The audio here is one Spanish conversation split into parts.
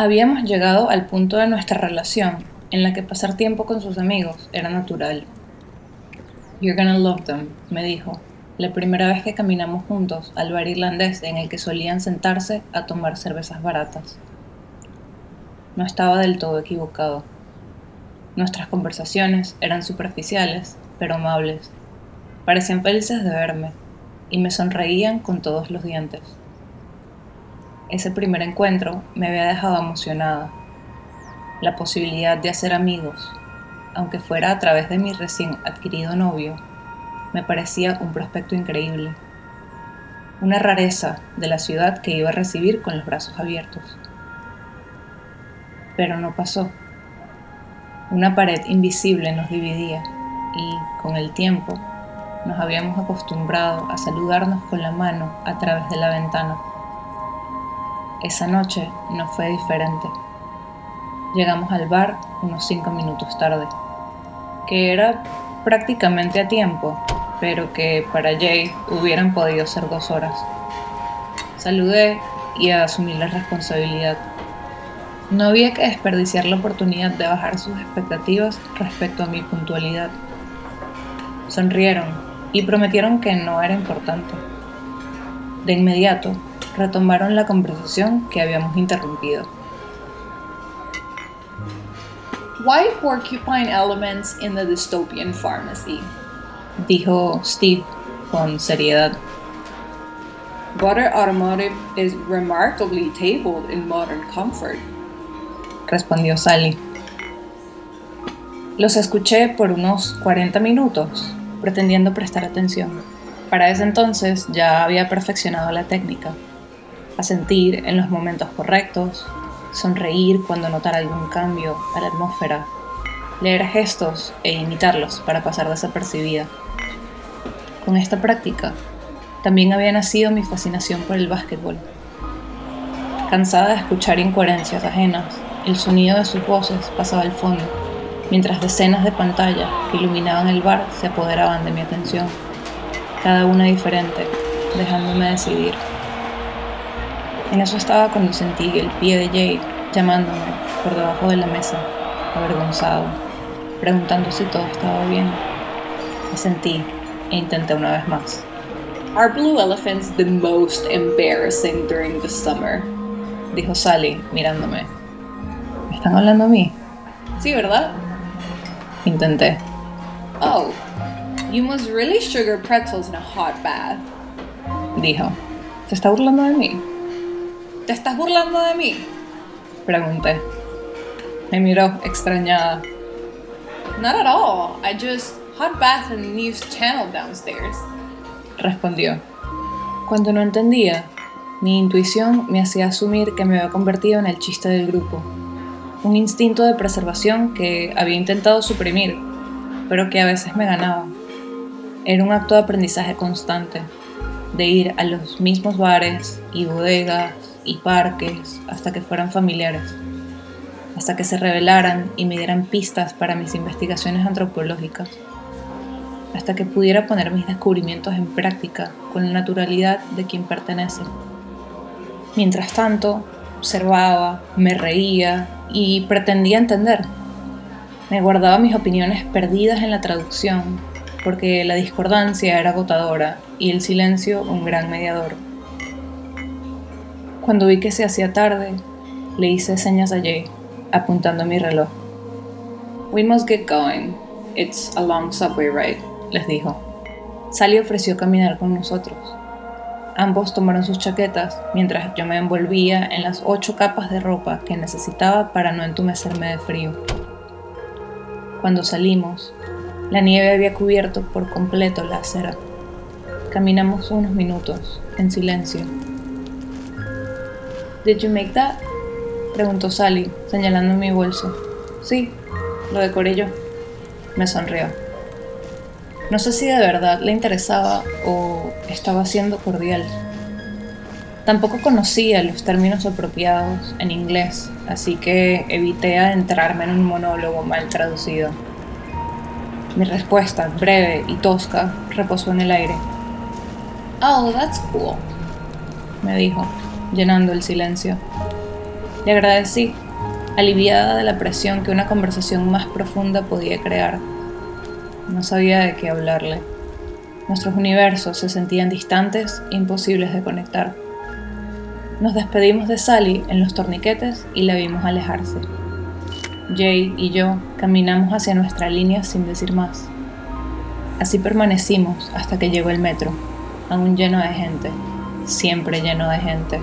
Habíamos llegado al punto de nuestra relación en la que pasar tiempo con sus amigos era natural. You're gonna love them, me dijo, la primera vez que caminamos juntos al bar irlandés en el que solían sentarse a tomar cervezas baratas. No estaba del todo equivocado. Nuestras conversaciones eran superficiales, pero amables. Parecían felices de verme y me sonreían con todos los dientes. Ese primer encuentro me había dejado emocionada. La posibilidad de hacer amigos, aunque fuera a través de mi recién adquirido novio, me parecía un prospecto increíble. Una rareza de la ciudad que iba a recibir con los brazos abiertos. Pero no pasó. Una pared invisible nos dividía y, con el tiempo, nos habíamos acostumbrado a saludarnos con la mano a través de la ventana. Esa noche no fue diferente. Llegamos al bar unos cinco minutos tarde, que era prácticamente a tiempo, pero que para Jay hubieran podido ser dos horas. Saludé y asumí la responsabilidad. No había que desperdiciar la oportunidad de bajar sus expectativas respecto a mi puntualidad. Sonrieron y prometieron que no era importante. De inmediato retomaron la conversación que habíamos interrumpido. Why porcupine elements in the dystopian pharmacy? Dijo Steve con seriedad. Butter Automotive is remarkably tabled in modern comfort. Respondió Sally. Los escuché por unos 40 minutos, pretendiendo prestar atención. Para ese entonces ya había perfeccionado la técnica sentir en los momentos correctos, sonreír cuando notara algún cambio a la atmósfera, leer gestos e imitarlos para pasar desapercibida. Con esta práctica, también había nacido mi fascinación por el básquetbol. Cansada de escuchar incoherencias ajenas, el sonido de sus voces pasaba al fondo, mientras decenas de pantallas que iluminaban el bar se apoderaban de mi atención, cada una diferente, dejándome decidir. En eso estaba cuando sentí el pie de Jay llamándome por debajo de la mesa, avergonzado, preguntando si todo estaba bien. Me sentí e intenté una vez más. Are blue elephants the most embarrassing during the summer? Dijo Sally mirándome. ¿Me están hablando a mí? Sí, ¿verdad? Intenté. Oh, you must really sugar pretzels in a hot bath. Dijo. ¿Se está burlando de mí? ¿Te estás burlando de mí? Pregunté. Me miró extrañada. Not at all. I just hot bath in the news channel downstairs. Respondió. Cuando no entendía, mi intuición me hacía asumir que me había convertido en el chiste del grupo. Un instinto de preservación que había intentado suprimir, pero que a veces me ganaba. Era un acto de aprendizaje constante, de ir a los mismos bares y bodegas y parques hasta que fueran familiares, hasta que se revelaran y me dieran pistas para mis investigaciones antropológicas, hasta que pudiera poner mis descubrimientos en práctica con la naturalidad de quien pertenece. Mientras tanto, observaba, me reía y pretendía entender. Me guardaba mis opiniones perdidas en la traducción, porque la discordancia era agotadora y el silencio un gran mediador. Cuando vi que se hacía tarde, le hice señas a Jay, apuntando a mi reloj. We must get going. It's a long subway ride, les dijo. Sally ofreció caminar con nosotros. Ambos tomaron sus chaquetas mientras yo me envolvía en las ocho capas de ropa que necesitaba para no entumecerme de frío. Cuando salimos, la nieve había cubierto por completo la acera. Caminamos unos minutos, en silencio, Did you make that? Preguntó Sally, señalando mi bolso. Sí, lo decoré yo. Me sonrió. No sé si de verdad le interesaba o estaba siendo cordial. Tampoco conocía los términos apropiados en inglés, así que evité adentrarme en un monólogo mal traducido. Mi respuesta, breve y tosca, reposó en el aire. Oh, that's cool, me dijo llenando el silencio. Le agradecí, aliviada de la presión que una conversación más profunda podía crear. No sabía de qué hablarle. Nuestros universos se sentían distantes imposibles de conectar. Nos despedimos de Sally en los torniquetes y la vimos alejarse. Jay y yo caminamos hacia nuestra línea sin decir más. Así permanecimos hasta que llegó el metro, aún lleno de gente, siempre lleno de gente.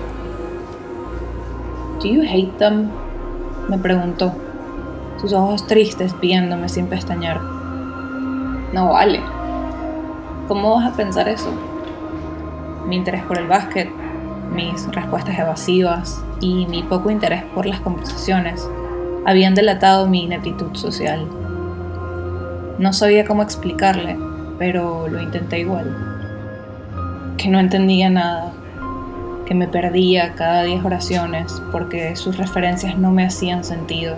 Do you hate them? Me preguntó, sus ojos tristes viéndome sin pestañear. No vale. ¿Cómo vas a pensar eso? Mi interés por el básquet, mis respuestas evasivas y mi poco interés por las conversaciones habían delatado mi ineptitud social. No sabía cómo explicarle, pero lo intenté igual. Que no entendía nada, que me perdía cada diez oraciones porque sus referencias no me hacían sentido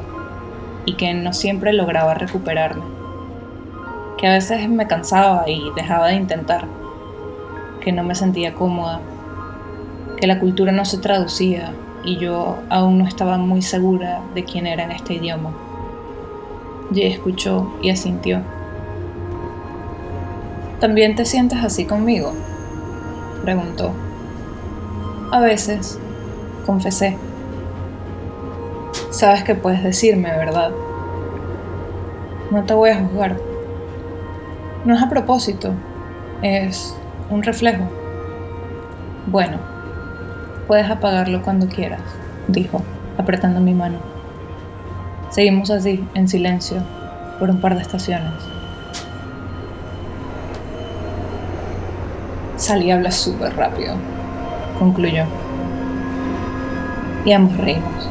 y que no siempre lograba recuperarme. Que a veces me cansaba y dejaba de intentar, que no me sentía cómoda, que la cultura no se traducía y yo aún no estaba muy segura de quién era en este idioma. Jay escuchó y asintió. ¿También te sientes así conmigo? preguntó. A veces, confesé. Sabes que puedes decirme, ¿verdad? No te voy a juzgar. No es a propósito, es un reflejo. Bueno, puedes apagarlo cuando quieras, dijo, apretando mi mano. Seguimos así, en silencio, por un par de estaciones. Salí habla súper rápido, concluyó. Y ambos reímos.